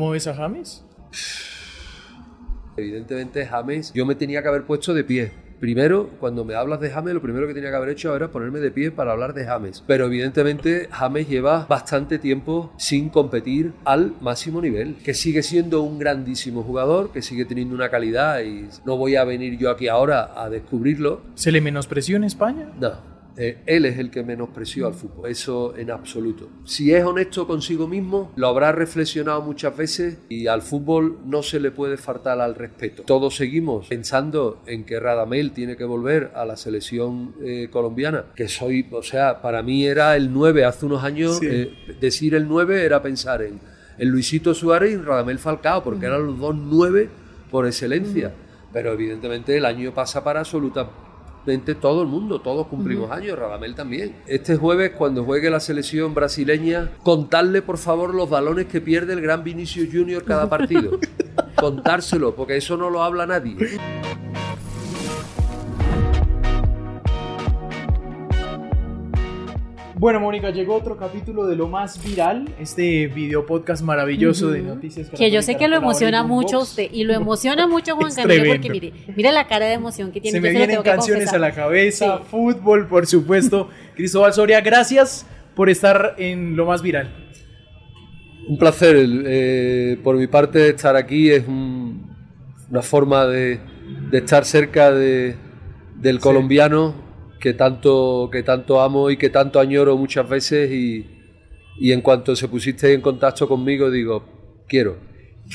¿Cómo ves a James? Evidentemente James, yo me tenía que haber puesto de pie. Primero, cuando me hablas de James, lo primero que tenía que haber hecho era ponerme de pie para hablar de James. Pero evidentemente James lleva bastante tiempo sin competir al máximo nivel, que sigue siendo un grandísimo jugador, que sigue teniendo una calidad y no voy a venir yo aquí ahora a descubrirlo. ¿Se le menospreció en España? No, eh, él es el que menospreció al fútbol, eso en absoluto. Si es honesto consigo mismo, lo habrá reflexionado muchas veces y al fútbol no se le puede faltar al respeto. Todos seguimos pensando en que Radamel tiene que volver a la selección eh, colombiana, que soy, o sea, para mí era el 9 hace unos años, eh, decir el 9 era pensar en, en, Luisito Suárez y Radamel Falcao, porque eran los dos 9 por excelencia. Pero evidentemente el año pasa para absoluta todo el mundo, todos cumplimos años, Radamel también. Este jueves, cuando juegue la selección brasileña, contarle por favor los balones que pierde el gran Vinicius Junior cada partido. Contárselo, porque eso no lo habla nadie. Bueno, Mónica, llegó otro capítulo de lo más viral, este video podcast maravilloso de noticias. Que yo sé que lo emociona mucho a usted y lo emociona mucho Juan Camilo porque mire, mire la cara de emoción que tiene. Se me vienen canciones a la cabeza, fútbol, por supuesto. Cristóbal Soria, gracias por estar en lo más viral. Un placer, eh, por mi parte estar aquí es una forma de, estar cerca de, del colombiano que tanto, que tanto amo y que tanto añoro muchas veces y, y en cuanto se pusiste en contacto conmigo digo, quiero.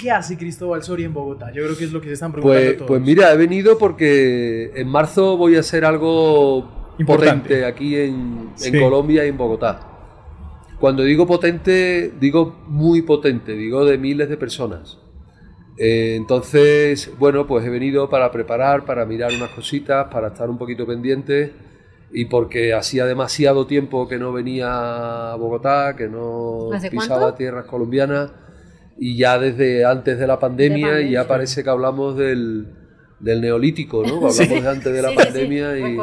¿Qué hace Cristóbal Soria en Bogotá? Yo creo que es lo que se están preguntando pues, todos. Pues mira, he venido porque en marzo voy a hacer algo potente aquí en, en Colombia y en Bogotá. Cuando digo potente, digo muy potente, digo de miles de personas. Eh, entonces, bueno, pues he venido para preparar, para mirar unas cositas, para estar un poquito pendiente y porque hacía demasiado tiempo que no venía a Bogotá, que no pisaba tierras colombianas y ya desde antes de la pandemia, y ya parece que hablamos del, del neolítico, ¿no? Hablamos de antes de la pandemia y...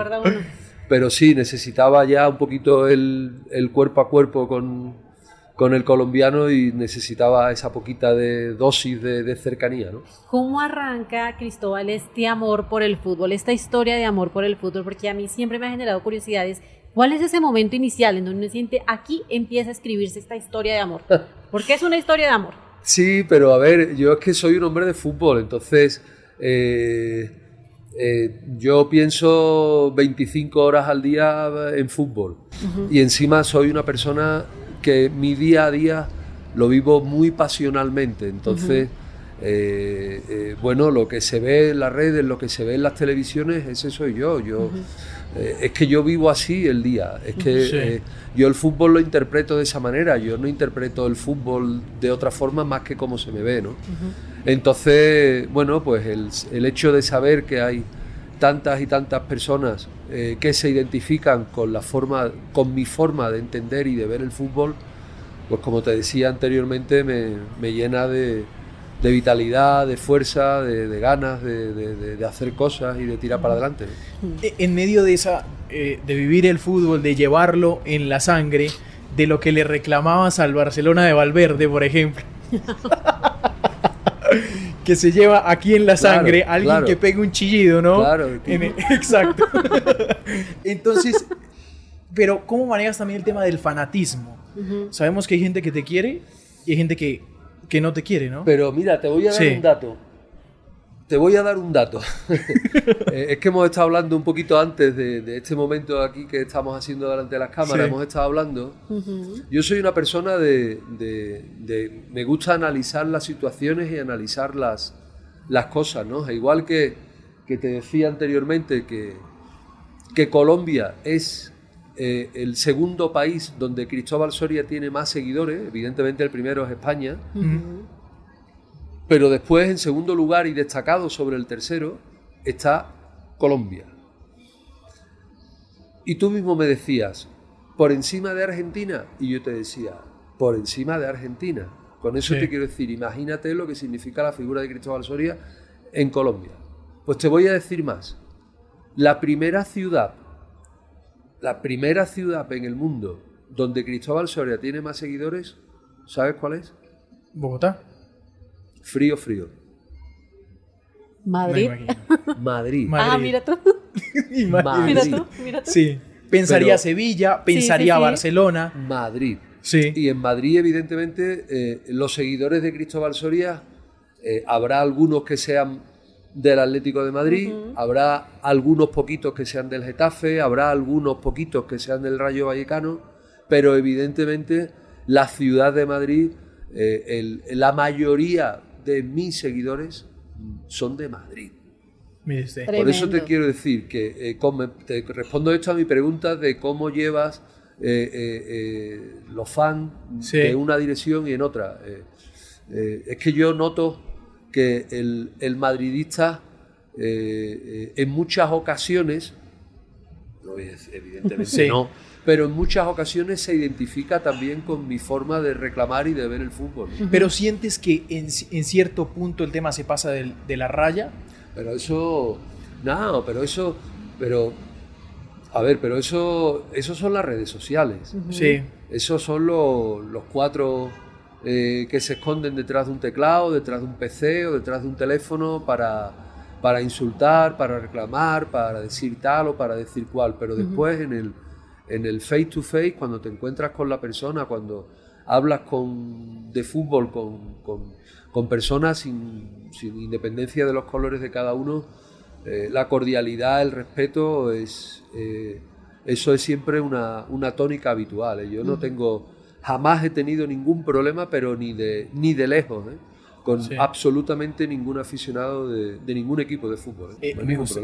Pero sí, necesitaba ya un poquito el, el cuerpo a cuerpo con, con el colombiano y necesitaba esa poquita de dosis de, cercanía. ¿no? ¿Cómo arranca, Cristóbal, este amor por el fútbol, esta historia de amor por el fútbol? Porque a mí siempre me ha generado curiosidades. ¿Cuál es ese momento inicial en donde uno siente aquí empieza a escribirse esta historia de amor? Porque es una historia de amor. Sí, pero a ver, yo es que soy un hombre de fútbol, entonces eh, eh, yo pienso 25 horas al día en fútbol y encima soy una persona que mi día a día lo vivo muy pasionalmente. Entonces, eh, eh, bueno, lo que se ve en las redes, lo que se ve en las televisiones, ese soy yo. yo eh, es que yo vivo así el día. Es que yo el fútbol lo interpreto de esa manera. Yo no interpreto el fútbol de otra forma más que como se me ve, ¿no? Entonces, bueno, pues el, el hecho de saber que hay tantas y tantas personas eh, que se identifican con la forma, con mi forma de entender y de ver el fútbol, pues como te decía anteriormente, me, llena de, vitalidad, de fuerza, de, ganas de, hacer cosas y de tirar para adelante. E, en medio de esa, eh, de vivir el fútbol, de llevarlo en la sangre, de lo que le reclamabas al Barcelona de Valverde, por ejemplo. que se lleva aquí en la sangre alguien que pegue un chillido, ¿no? Claro. exacto. Entonces, pero ¿cómo manejas también el tema del fanatismo? Sabemos que hay gente que te quiere y hay gente que, que no te quiere, ¿no? Pero mira, te voy a dar un dato. Te voy a dar un dato. Eh, es que hemos estado hablando un poquito antes de, este momento aquí que estamos haciendo delante de las cámaras, hemos estado hablando. Yo soy una persona de, Me gusta analizar las situaciones y analizar las, las cosas, ¿no? Igual que, que te decía anteriormente que, que Colombia es eh, el segundo país donde Cristóbal Soria tiene más seguidores, evidentemente el primero es España. Pero después, en segundo lugar y destacado sobre el tercero, está Colombia. Y tú mismo me decías, por encima de Argentina, y yo te decía, por encima de Argentina. Con eso te quiero decir, imagínate lo que significa la figura de Cristóbal Soria en Colombia. Pues te voy a decir más. La primera ciudad, la primera ciudad en el mundo donde Cristóbal Soria tiene más seguidores, ¿sabes cuál es? Bogotá. Frío, frío. Madrid. Madrid. Ma- Ah, Madrid. mira tú. Imagínate. Mira Madrid. tú, mira tú. Sí. Pensaría Pero- Sevilla, pensaría sí, sí. Barcelona. Madrid. Sí. Y en Madrid, evidentemente, eh, los seguidores de Cristóbal Soria, eh, habrá algunos que sean del Atlético de Madrid, habrá algunos poquitos que sean del Getafe, habrá algunos poquitos que sean del Rayo Vallecano, pero evidentemente la ciudad de Madrid, eh, el- la mayoría de mis seguidores son de Madrid. Por eso te quiero decir que eh, te respondo esto a mi pregunta de cómo llevas eh, eh, eh, los fans Sí. en una dirección y en otra. Eh, eh, es que yo noto que el, el madridista eh, eh, en muchas ocasiones, no es evidentemente Sí. no, pero en muchas ocasiones se identifica también con mi forma de reclamar y de ver el fútbol. Pero sientes que en, en cierto punto el tema se pasa del- de la raya. Pero eso, no, pero eso, pero, a ver, pero eso, eso son las redes sociales. Sí. Esos son los, los cuatro eh, que se esconden detrás de un teclado, detrás de un PC o detrás de un teléfono para, para insultar, para reclamar, para decir tal o para decir cual. Pero después en el, en el face to face, cuando te encuentras con la persona, cuando hablas con, de fútbol con, con- con personas sin, sin independencia de los colores de cada uno, eh, la cordialidad, el respeto es... eh, eso es siempre una, una tónica habitual. ¿eh? Yo no tengo, jamás he tenido ningún problema, pero ni de, ni de lejos, ¿eh? con Sí. absolutamente ningún aficionado de, de ningún equipo de fútbol.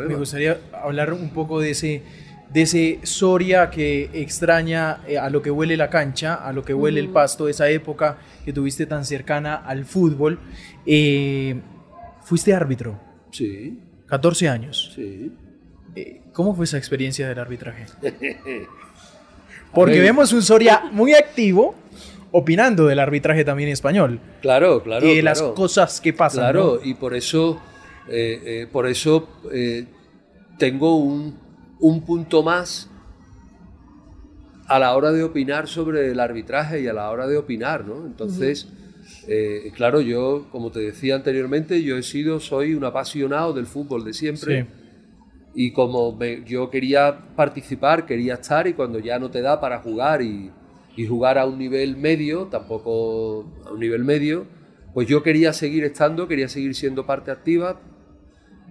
me gustaría hablar un poco de ese, de ese Soria que extraña eh, a lo que huele la cancha, a lo que huele el pasto, esa época que tuviste tan cercana al fútbol. Eh, fuiste árbitro, Sí, 14 años. sí. Eh, ¿Cómo fue esa experiencia del arbitraje? Porque vemos un Soria muy activo opinando del arbitraje también español Claro, claro. y de las cosas que pasan. Claro, ¿no? y por eso, eh, por eso tengo un, un punto más a la hora de opinar sobre el arbitraje y a la hora de opinar, ¿no? Entonces, eh, claro, yo, como te decía anteriormente, yo he sido, soy un apasionado del fútbol de siempre. Sí. Y como me- yo quería participar, quería estar, y cuando ya no te da para jugar y, y jugar a un nivel medio, tampoco a un nivel medio, pues yo quería seguir estando, quería seguir siendo parte activa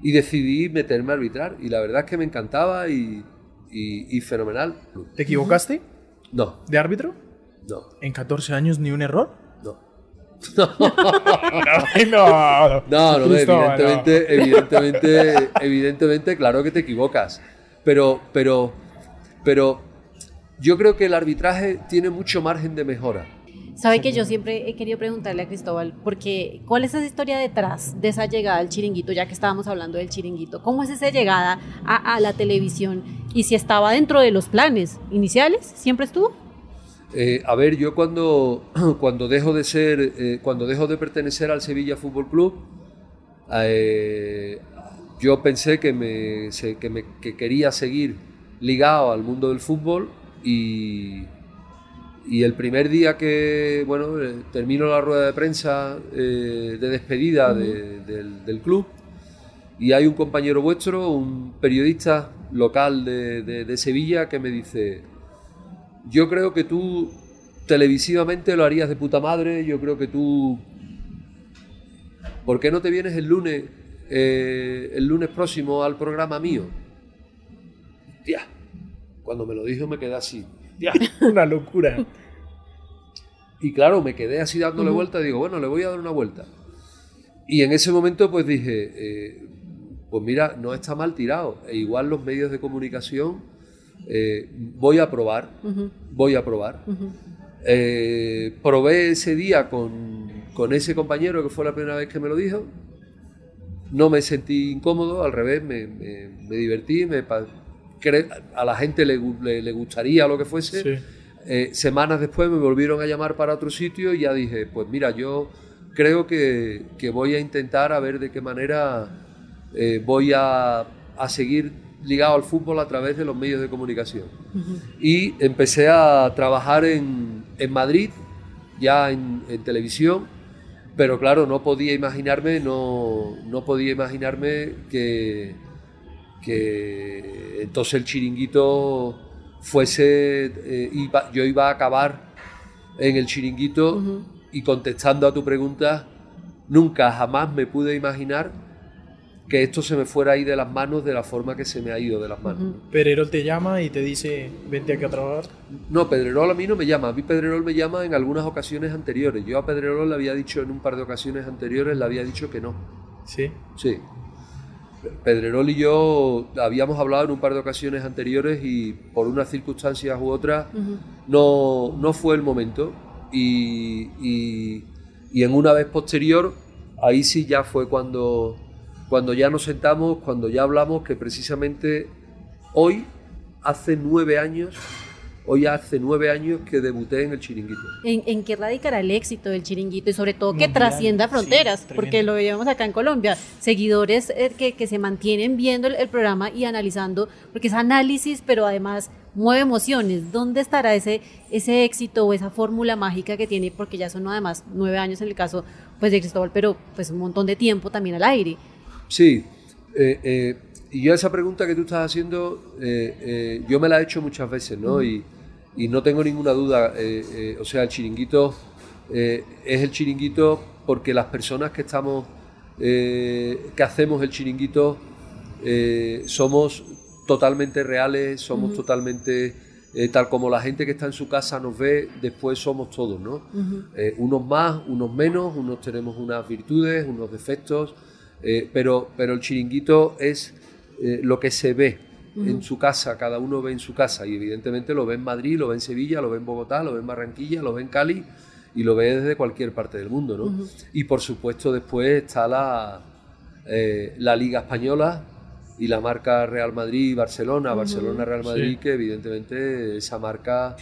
y decidí meterme a arbitrar. Y la verdad es que me encantaba y, y- y fenomenal. ¿Te equivocaste No, de árbitro? no, ¿En 14 años ni un error? no. no, No, no, evidentemente, evidentemente, evidentemente, claro que te equivocas. Pero, pero, pero yo creo que el arbitraje tiene mucho margen de mejora. Sabe que yo siempre he querido preguntarle a Cristóbal, porque ¿cuál es esa historia detrás de esa llegada al chiringuito, ya que estábamos hablando del chiringuito? ¿Cómo es esa llegada a, la televisión? Y si estaba dentro de los planes iniciales, ¿siempre estuvo? Eh, a ver, yo cuando, cuando dejo de ser, eh, cuando dejo de pertenecer al Sevilla Fútbol Club, eh, yo pensé que, me, que, me- que quería seguir ligado al mundo del fútbol y, y el primer día que, bueno, eh, termino la rueda de prensa eh, de despedida de- del, del club y hay un compañero vuestro, un periodista local de, de- de Sevilla que me dice, yo creo que tú televisivamente lo harías de puta madre, yo creo que tú... ¿Por qué no te vienes el lunes, eh, el lunes próximo al programa mío? Tía, cuando me lo dijo me quedé así. Tía. Una locura. Y claro, me quedé así dándole vuelta, digo, bueno, le voy a dar una vuelta. Y en ese momento pues dije, eh, pues mira, no está mal tirado. E igual los medios de comunicación, eh, voy a probar, voy a probar. Eh, probé ese día con, con ese compañero que fue la primera vez que me lo dijo. No me sentí incómodo, al revés, me, me- me divertí, me a la gente le, le- le gustaría lo que fuese. Sí. Eh, semanas después me volvieron a llamar para otro sitio y ya dije, pues mira, yo creo que, que voy a intentar a ver de qué manera eh, voy a, a seguir ligado al fútbol a través de los medios de comunicación. Y empecé a trabajar en, en Madrid, ya en, en televisión, Pero claro, no podía imaginarme, no, no podía imaginarme que, que entonces el chiringuito fuese, eh, iba- yo iba a acabar en el chiringuito y contestando a tu pregunta, nunca jamás me pude imaginar que esto se me fuera a ir de las manos de la forma que se me ha ido de las manos. Pedrerol te llama y te dice, vente aquí a trabajar. No, Pedrerol a mí no me llama. A mí Pedrerol me llama en algunas ocasiones anteriores. Yo a Pedrerol le había dicho en un par de ocasiones anteriores, le había dicho que no. Sí. Sí. Pedrerol y yo habíamos hablado en un par de ocasiones anteriores y por unas circunstancias u otras no, no fue el momento. Y, y- y en una vez posterior, ahí sí ya fue cuando, cuando ya nos sentamos, cuando ya hablamos que precisamente hoy, hace nueve años, hoy hace nueve años que debuté en el chiringuito. ¿En, en qué radicará el éxito del chiringuito y sobre todo que Mundial, trascienda sí, fronteras? tremendo. porque lo veíamos acá en Colombia, seguidores eh, que, que se mantienen viendo el, el programa y analizando, porque es análisis, pero además mueve emociones. ¿Dónde estará ese, ese éxito o esa fórmula mágica que tiene? Porque ya son además nueve años en el caso pues, de Cristóbal, pero pues un montón de tiempo también al aire. Sí, eh, eh, y yo esa pregunta que tú estás haciendo, eh, eh, yo me la he hecho muchas veces, ¿no? Y, y no tengo ninguna duda, eh, eh, o sea, el chiringuito eh, es el chiringuito porque las personas que estamos, que hacemos el chiringuito, somos totalmente reales, somos totalmente, tal como la gente que está en su casa nos ve, después somos todos, ¿no? Unos más, unos menos, unos tenemos unas virtudes, unos defectos, pero, pero el chiringuito es lo que se ve en su casa, cada uno ve en su casa y evidentemente lo ve en Madrid, lo ve en Sevilla, lo ve en Bogotá, lo ve en Barranquilla, lo ve en Cali y lo ve desde cualquier parte del mundo. ¿no? Y por supuesto después está la, eh, la Liga Española y la marca Real Madrid y Barcelona, Barcelona-Real Madrid, Sí. que evidentemente esa marca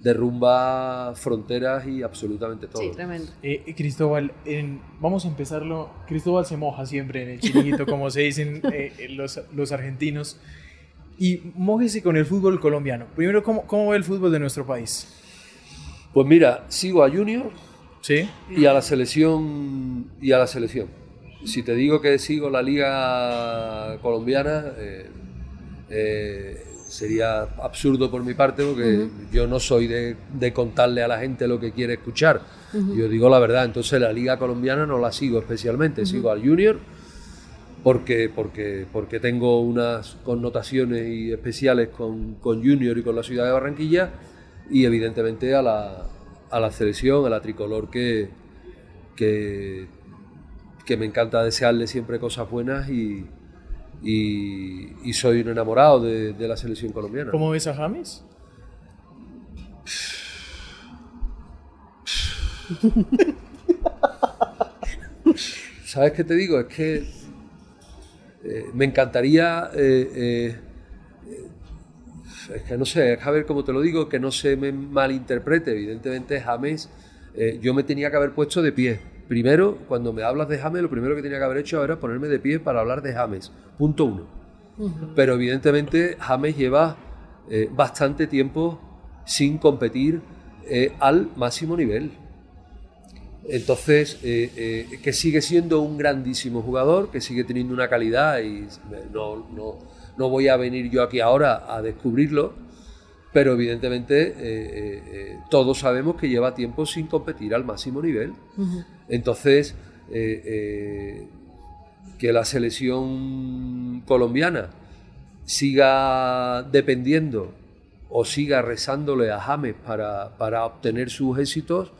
derrumba fronteras y absolutamente todo. Sí, tremendo. Eh, eh, Cristóbal, en- vamos a empezarlo. Cristóbal se moja siempre en el chiringuito, como se dicen eh, los, los argentinos. Y mójese con el fútbol colombiano. Primero, ¿cómo, ¿cómo ve el fútbol de nuestro país? Pues mira, sigo a Junior ¿Sí? y a la selección y a la selección. Si te digo que sigo la liga colombiana, eh, eh, sería absurdo por mi parte porque yo no soy de, de contarle a la gente lo que quiere escuchar. Yo digo la verdad, entonces la liga colombiana no la sigo especialmente, sigo al Junior porque, porque, porque tengo unas connotaciones y especiales con, con Junior y con la ciudad de Barranquilla y evidentemente a la, a la selección, a la tricolor que, que, que me encanta desearle siempre cosas buenas y, y, y soy un enamorado de, de la selección colombiana. ¿Cómo ves a James? ¿Sabes qué te digo? Es que eh, me encantaría, eh, eh, es que no sé, es que a ver cómo te lo digo, que no se me malinterprete. Evidentemente, James, yo me tenía que haber puesto de pie. Primero, cuando me hablas de James, lo primero que tenía que haber hecho era ponerme de pie para hablar de James. Punto uno. Pero evidentemente, James lleva bastante tiempo sin competir al máximo nivel. Entonces, eh, eh, que sigue siendo un grandísimo jugador, que sigue teniendo una calidad y no, no, no voy a venir yo aquí ahora a descubrirlo, pero evidentemente eh, todos sabemos que lleva tiempo sin competir al máximo nivel. Entonces, que la selección colombiana siga dependiendo o siga rezándole a James para, para obtener sus éxitos,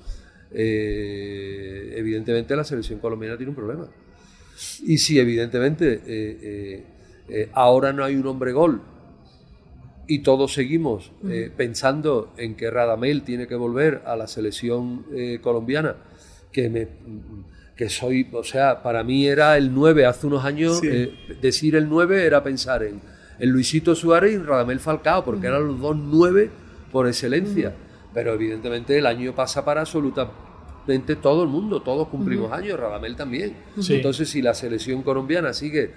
eh, evidentemente la selección colombiana tiene un problema. Y si evidentemente eh, eh, ahora no hay un hombre gol y todos seguimos pensando en que Radamel tiene que volver a la selección colombiana, que me que soy, o sea, para mí era el 9 hace unos años, Sí. decir el 9 era pensar en, en Luisito Suárez y en Radamel Falcao, porque eran los dos 9 por excelencia. Pero evidentemente el año pasa para absolutamente todo el mundo, todos cumplimos años, Radamel también. Sí. Entonces, si la selección colombiana sigue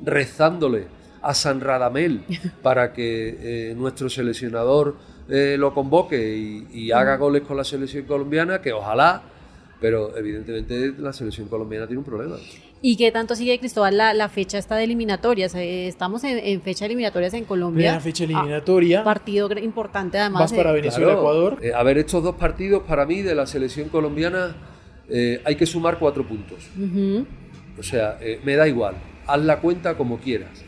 rezándole a San Radamel para que eh, nuestro seleccionador eh, lo convoque y, y haga goles con la selección colombiana, que ojalá, pero evidentemente la selección colombiana tiene un problema. ¿Y qué tanto sigue Cristóbal la, la fecha esta de eliminatorias? Eh, estamos en, en fecha de eliminatorias en Colombia. Primera fecha eliminatoria. Ah, partido importante además. Vas para Venezuela, Ecuador. Eh, a ver, estos dos partidos para mí de la selección colombiana eh, hay que sumar cuatro puntos. ujú. O sea, eh, me da igual, haz la cuenta como quieras.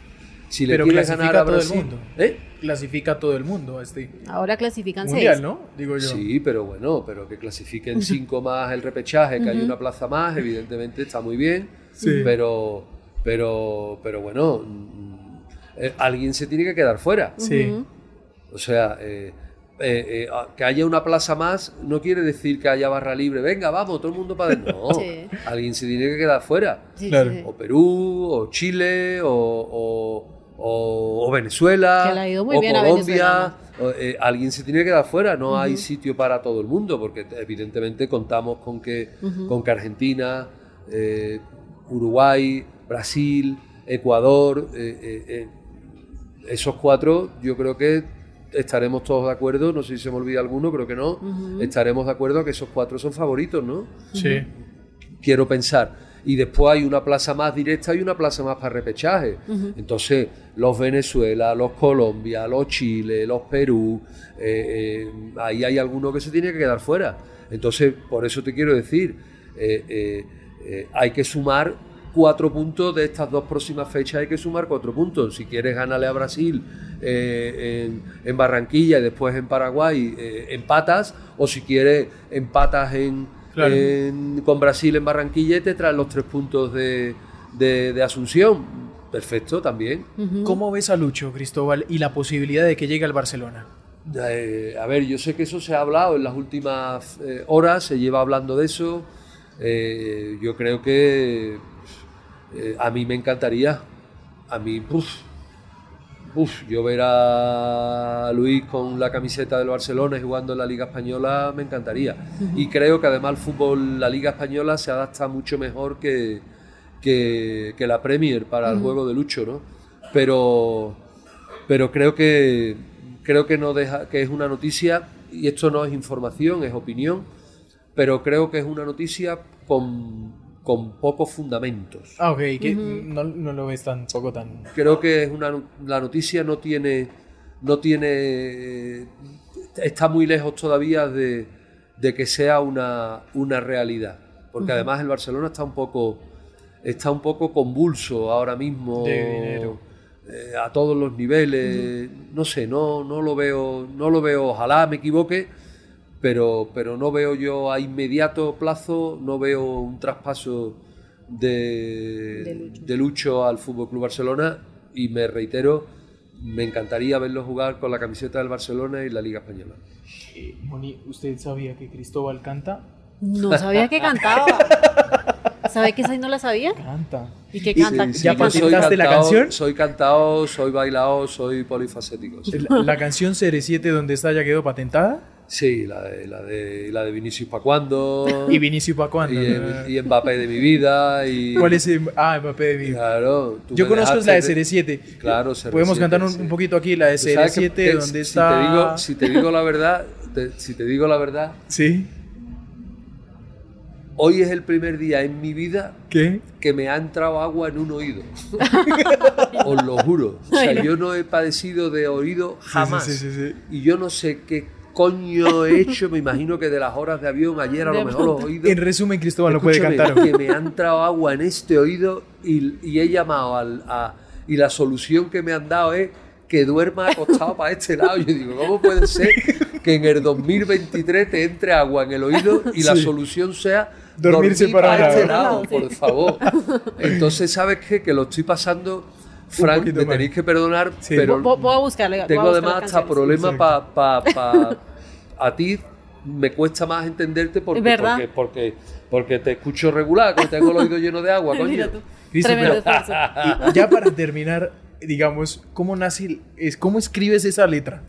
Si le Pero quieres clasifica ganar a todo el Brasil, mundo. ¿eh? Clasifica a todo el mundo a este Ahora clasifican mundial, seis. ¿no? Digo yo. Sí, pero bueno, pero que clasifiquen cinco más el repechaje, que hay una plaza más, evidentemente está muy bien. Sí. Pero, pero, pero bueno, mm, eh, alguien se tiene que quedar fuera. Sí. O sea, eh, eh, eh, a- que haya una plaza más no quiere decir que haya barra libre. Venga, vamos, todo el mundo para. No, Sí. alguien se tiene que quedar fuera. Sí, Claro. O Perú, o Chile, o, o- o- o Venezuela, Que le ha ido muy o bien Colombia. o, eh, alguien se tiene que quedar fuera. No hay sitio para todo el mundo, porque evidentemente contamos con que, con que Argentina, eh, Uruguay, Brasil, Ecuador, eh, eh, eh, esos cuatro, yo creo que estaremos todos de acuerdo. No sé si se me olvida alguno, creo que no. Estaremos de acuerdo que esos cuatro son favoritos, ¿no? Sí. quiero pensar. Y después hay una plaza más directa y una plaza más para repechaje. Entonces, los Venezuela, los Colombia, los Chile, los Perú, eh, eh, ahí hay alguno que se tiene que quedar fuera. Entonces, por eso te quiero decir, eh, eh, hay que sumar cuatro puntos de estas dos próximas fechas, hay que sumar cuatro puntos. Si quieres ganarle a Brasil eh, en, en Barranquilla y después en Paraguay, eh, empatas, o si quieres empatas en, Claro. en- con Brasil en Barranquilla y te traen los tres puntos de, de- de Asunción. Perfecto, también. ¿Cómo ves a Lucho, Cristóbal, y la posibilidad de que llegue al Barcelona? Eh, a ver, yo sé que eso se ha hablado en las últimas eh, horas, se lleva hablando de eso. Eh, yo creo que eh, a mí me encantaría. A mí, uf, uf, yo ver a Luis con la camiseta del Barcelona y jugando en la Liga Española me encantaría. Y creo que además el fútbol, la Liga Española se adapta mucho mejor que, que, que la Premier para el juego de Lucho, ¿no? Pero, pero creo que creo que no deja que es una noticia y esto no es información es opinión pero creo que es una noticia con, con pocos fundamentos. Ah, ok, que no, no lo ves tampoco tan... creo que es una la noticia no tiene no tiene está muy lejos todavía de, de que sea una, una realidad porque además el Barcelona está un poco está un poco convulso ahora mismo De dinero. eh, a todos los niveles. No sé no no lo veo no lo veo ojalá me equivoque pero pero no veo yo a inmediato plazo no veo un traspaso de, De Lucho. de Lucho al Fútbol Club Barcelona y me reitero me encantaría verlo jugar con la camiseta del Barcelona y la Liga Española Eh, Moni, ¿usted sabía que Cristóbal canta? No sabía que cantaba. ¿Sabe que esa no la sabía? Canta. ¿Y qué canta? eh, ¿Qué ¿ya yo canta? soy patentaste la cantao- canción? Soy cantado, soy bailado, soy polifacético. Sí, La, la canción CR7 donde está ya quedó patentada. Sí, la de, la de, la de Vinicius pa' cuando. Y Vinicius para cuándo. y, y Mbappé de mi vida. Y, ¿Cuál es el... Ah, Mbappé de mi... Claro. tú Yo conozco la de dejaste CR7. Claro, CR7, Podemos cantar un, sí. un poquito aquí la de Tú sabes que CR7 te- donde si está... Te digo, si te digo la verdad, te- si te digo la verdad, Sí. hoy es el primer día en mi vida ¿Qué? que me ha entrado agua en un oído. Os lo juro. O sea, yo no he padecido de oído jamás. sí, sí. Y yo no sé qué coño he hecho. Me imagino que de las horas de avión ayer a lo mejor los oídos. En resumen, Cristóbal no puede cantar. que me ha entrado agua en este oído y, y he llamado al, a, y la solución que me han dado es que duerma acostado para este lado. Yo digo, ¿cómo puede ser que en el 2023 te entre agua en el oído y la Sí. solución sea Dormirse dormir para para este lado. lado, Sí. por favor? Entonces, ¿sabes qué? Que lo estoy pasando, Frank, me mal. tenéis que perdonar, Sí. pero Voy, a buscarle. voy a tengo buscar además hasta problemas para pa, pa- a ti me cuesta más entenderte porque, porque, porque, porque te escucho regular, que tengo el oído lleno de agua, coño. Mira tú. Cristo, pero-. Y ya para terminar, digamos, ¿cómo nace, es, cómo escribes esa letra?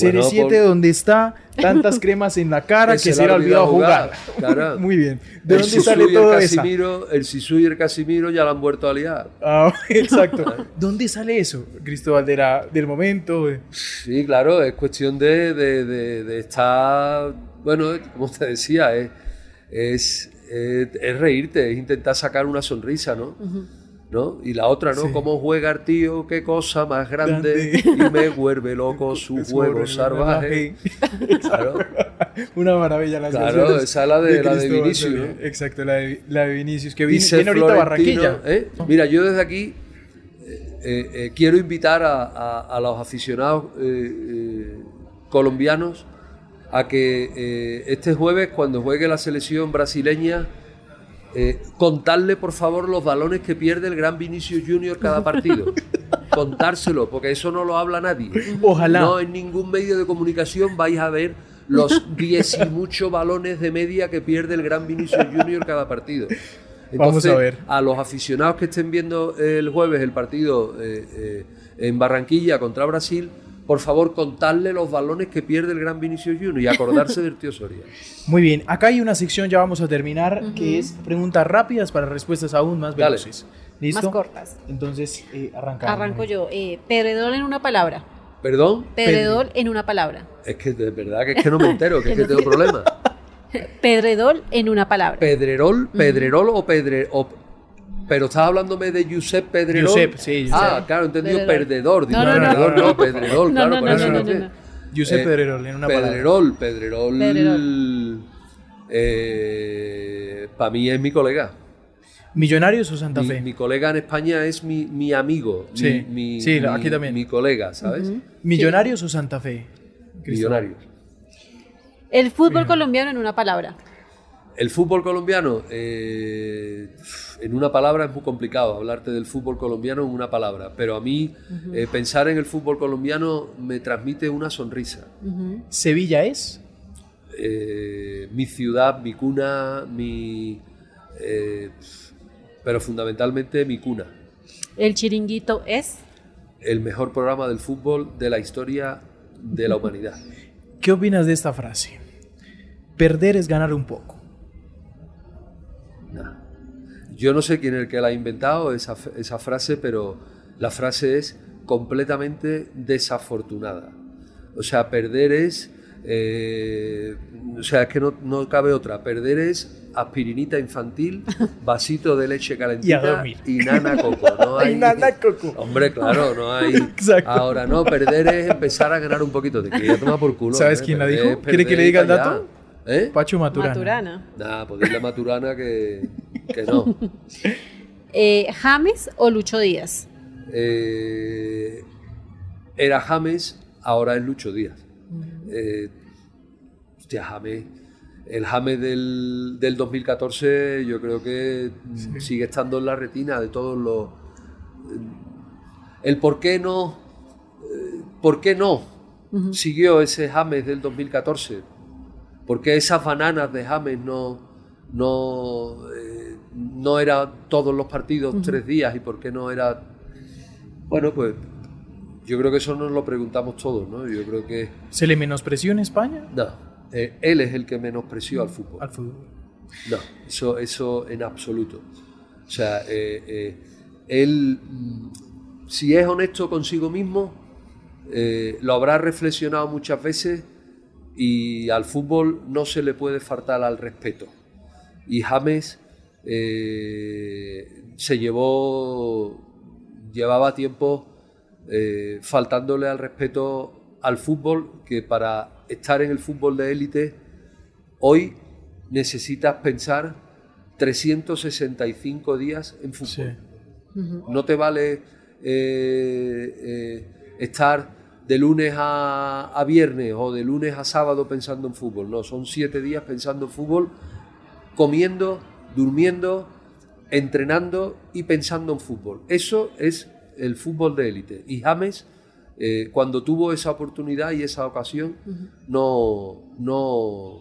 Bueno, CR7 por- donde está tantas cremas en la cara que, se se le ha olvidado jugar. Claro. Muy bien. ¿De el dónde Sisu sale todo eso? Casimiro, el Sisu y el Casimiro ya lo han vuelto a liar. Ah, exacto. ¿Dónde sale eso, Cristóbal? De la- del momento. Sí, claro, es cuestión de, de- de- de estar, bueno, como te decía, es, es, es, es reírte, es intentar sacar una sonrisa, ¿no? ¿No? Y la otra, ¿no? Sí. Cómo juega el tío, qué cosa más grande, Grande. y me vuelve loco su juego salvaje. Claro, Una maravilla las Claro, esa es la de- la de Vinicius. Exacto, la de, la de Vinicius, que viene, viene ahorita Barranquilla. ¿eh? Mira, yo desde aquí eh, eh, quiero invitar a, a- a los aficionados colombianos a que este jueves, cuando juegue la selección brasileña, eh, contarle por favor los balones que pierde el gran Vinicius Junior cada partido. Contárselo, porque eso no lo habla nadie. Ojalá. No en ningún medio de comunicación vais a ver los 10 y muchos balones de media que pierde el gran Vinicius Junior cada partido. Vamos a ver. A los aficionados que estén viendo el jueves el partido eh, eh, en Barranquilla contra Brasil, por favor contadle los balones que pierde el gran Vinicius Junior y acordarse del tío Soria. Muy bien, acá hay una sección, ya vamos a terminar, que es preguntas rápidas para respuestas aún más Dale. veloces. ¿Listo? Más cortas. Entonces, eh, arrancamos. Arranco yo. Eh, Pedredol en una palabra. ¿Perdón? Pedredol en una palabra. Es que de verdad que es que no me entero, que es que tengo problemas. Pedredol en una palabra. Pedrerol, Pedrerol o Pedre... o- pero estás hablándome de Josep Pedrerol. Josep, sí, Josep. Ah, claro, entendido Pedrerol. perdedor. Digo, No, no, no. perdedor, no, Pedrerol, claro, no, por eso Eh, Pedrerol, en una palabra. Pedrerol, Pedrerol. Pedrerol. para mí es mi colega. ¿Millonarios o Santa Mi, Fe? mi colega en España es mi, mi amigo. mi- Sí, mi, sí, mi- aquí también. Mi colega, ¿sabes? ¿Millonarios o Santa Fe? Millonarios. El fútbol colombiano en una palabra. El fútbol colombiano, eh, en una palabra es muy complicado hablarte del fútbol colombiano en una palabra, pero a mí eh, pensar en el fútbol colombiano me transmite una sonrisa. ¿Sevilla es? Eh, mi ciudad, mi cuna, mi... eh, pero fundamentalmente mi cuna. El chiringuito es. El mejor programa del fútbol de la historia de la humanidad. ¿Qué opinas de esta frase? Perder es ganar un poco. Nah. Yo no sé quién es el que la ha inventado, esa, esa frase, pero la frase es completamente desafortunada. O sea, perder es... eh, o sea, es que no, no cabe otra. Perder es aspirinita infantil, vasito de leche calentita Y y nana coco. No hay, Y nana coco. Hombre, claro, no hay... Exacto. Ahora, no, perder es empezar a ganar un poquito. Te quería tomar por culo. ¿Sabes hombre, quién la dijo? ¿Quiere que le diga el dato? ¿Eh? Pacho Maturana. Maturana. Nada, pues dile a Maturana que, que no. Eh, James o Lucho Díaz. Eh, era James, ahora es Lucho Díaz. Eh, hostia, James. El James del, del 2014 yo creo que mm, sigue estando en la retina de todos los... El por qué no... eh, ¿Por qué no siguió ese James del 2014? ¿Por qué esas bananas de James no, no, eh, no era todos los partidos tres días y por qué no era... Bueno, pues yo creo que eso nos lo preguntamos todos, ¿no? Yo creo que... ¿Se le menospreció en España? No, eh, él es el que menospreció al fútbol. Al fútbol. No, eso, eso en absoluto. O sea, eh, él, mm, si es honesto consigo mismo, lo habrá reflexionado muchas veces y al fútbol no se le puede faltar al respeto. Y James eh, se llevó, llevaba tiempo eh, faltándole al respeto al fútbol, que para estar en el fútbol de élite, hoy necesitas pensar 365 días en fútbol. Sí. No te vale eh, estar de lunes a, a viernes o de lunes a sábado pensando en fútbol. No, son siete días pensando en fútbol, comiendo, durmiendo, entrenando y pensando en fútbol. Eso es el fútbol de élite. Y James, eh, cuando tuvo esa oportunidad y esa ocasión, no, no,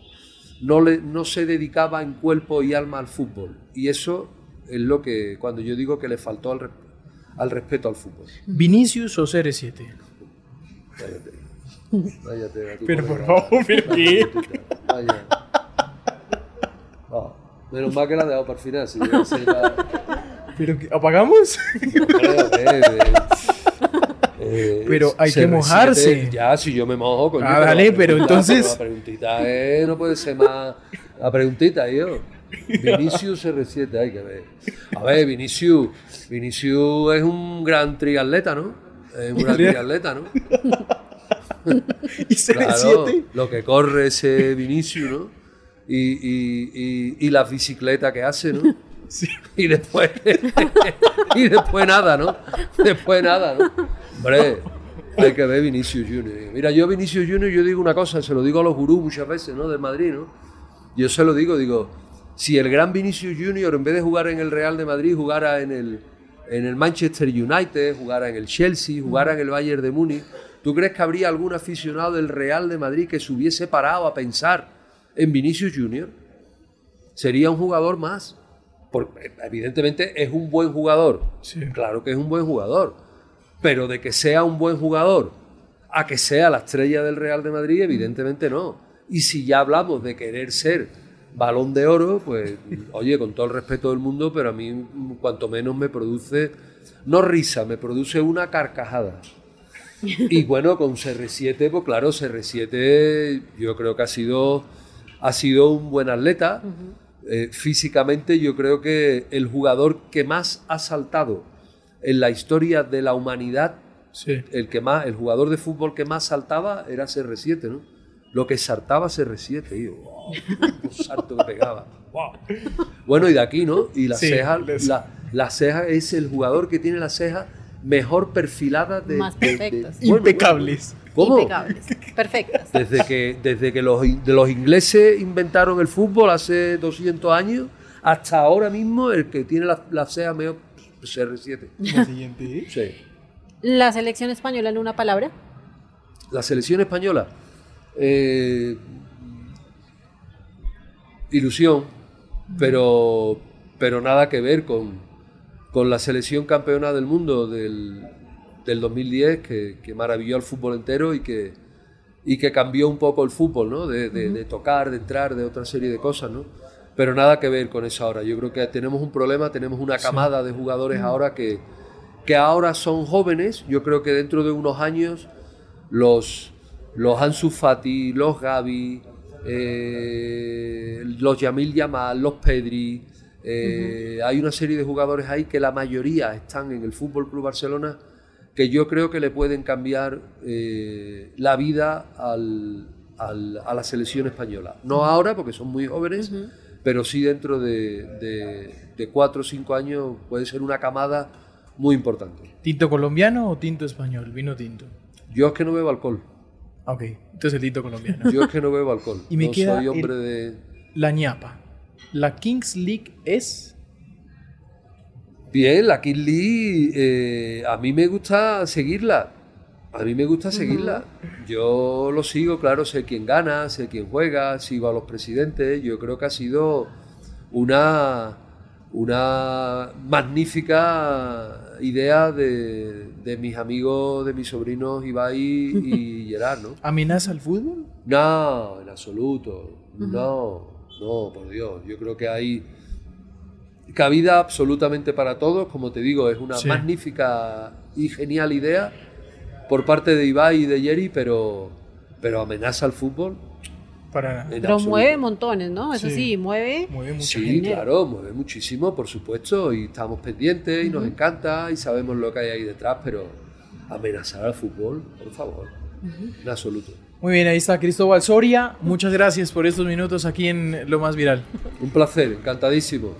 no, le- no se dedicaba en cuerpo y alma al fútbol. Y eso es lo que, cuando yo digo que le faltó al, al respeto al fútbol. ¿Vinicius o CR7? Cállate. Cállate, a tu Pero por favor, ¿pero qué? Vaya. Ah, menos mal que la he dejado para el final. Si hubiera sido la- ¿Pero qué? ¿Apagamos? Eh, eh, eh, Pero hay que CR7, mojarse. Ya, si yo me mojo, coño. Ah, dale, la pero entonces- La preguntita eh, no puede ser más. La preguntita, yo. Vinicius R7, hay que ver. A ver, Vinicius, Vinicius es un gran triatleta, ¿no? Es un gran triatleta, ¿no? ¿Y CR7? Claro, lo que corre ese Vinicius, ¿no? Y, y, y, y las bicicletas que hace, ¿no? Sí. Y después, y después nada, ¿no? Después nada, ¿no? Hombre, hay que ver Vinicius Junior. Mira, yo Vinicius Junior, yo digo una cosa, se lo digo a los gurús muchas veces, ¿no? De Madrid, ¿no? Yo se lo digo, digo, si el gran Vinicius Junior, en vez de jugar en el Real de Madrid, jugara en el, en el Manchester United, jugara en el Chelsea, jugara en el Bayern de Múnich, ¿tú crees que habría algún aficionado del Real de Madrid que se hubiese parado a pensar en Vinicius Junior? Sería un jugador más. Porque, evidentemente es un buen jugador. Sí. Claro que es un buen jugador. Pero de que sea un buen jugador a que sea la estrella del Real de Madrid, evidentemente no. Y si ya hablamos de querer ser balón de oro, pues oye, con todo el respeto del mundo, pero a mí cuanto menos me produce, no risa, me produce una carcajada. Y bueno, con CR7, pues claro, CR7 yo creo que ha sido, ha sido un buen atleta. Eh, físicamente yo creo que el jugador que más ha saltado en la historia de la humanidad, Sí. el, que más, el jugador de fútbol que más saltaba era CR7, ¿no? Lo que saltaba CR7, tío. Wow, un salto que pegaba. Wow. Bueno, y de aquí, ¿no? Y la Sí, ceja, les- la, la ceja es el jugador que tiene la ceja mejor perfilada de... Más de- de- perfectas. bueno, Impecables. ¿Cómo? Impecables. Perfectas. Desde que, desde que los, de los ingleses inventaron el fútbol hace 200 años hasta ahora mismo, el que tiene la, la ceja mejor CR7. La siguiente. ¿eh? Sí. La selección española en una palabra. La selección española. Eh, ilusión, pero, pero nada que ver con, con la selección campeona del mundo del, del 2010, que, que maravilló al fútbol entero y que, y que cambió un poco el fútbol, ¿no? De, de- de tocar, de entrar, de otra serie de cosas, ¿no? Pero nada que ver con eso ahora. Yo creo que tenemos un problema, tenemos una camada de jugadores ahora que, que ahora son jóvenes. Yo creo que dentro de unos años los, los Ansu Fati, los Gavi, eh, los Yamil Yamal, los Pedri. eh, Hay una serie de jugadores ahí que la mayoría están en el Fútbol Club Barcelona que yo creo que le pueden cambiar eh, la vida al- al- a la selección española. No ahora, porque son muy jóvenes, pero sí dentro de, de, de cuatro o cinco años puede ser una camada muy importante. ¿Tinto colombiano o tinto español? Vino tinto. Yo es que no bebo alcohol. Ok, entonces el tinto colombiano. Yo es que no bebo alcohol. Y me no queda soy hombre el- de... La ñapa. La Kings League es. Bien, la Kid Lee, eh, a mí me gusta seguirla. A mí me gusta seguirla. Yo lo sigo, claro, sé quién gana, sé quién juega, sigo a los presidentes. Yo creo que ha sido una, una magnífica idea de, de mis amigos, de mis sobrinos Ibai y Gerard, ¿no? ¿Amenaza al fútbol? No, en absoluto. No, no, por Dios. Yo creo que hay cabida absolutamente para todos. Como te digo, es una Sí. magnífica y genial idea por parte de Ibai y de Jerry, pero, pero amenaza al fútbol. Para Pero absoluto. mueve montones, ¿no? Eso Sí. sí, mueve. Mueve Sí, gente. claro, mueve muchísimo, por supuesto, y estamos pendientes y nos encanta y sabemos lo que hay ahí detrás, pero amenazar al fútbol, por favor, en absoluto. Muy bien, ahí está Cristóbal Soria. Muchas gracias por estos minutos aquí en Lo Más Viral. Un placer, encantadísimo.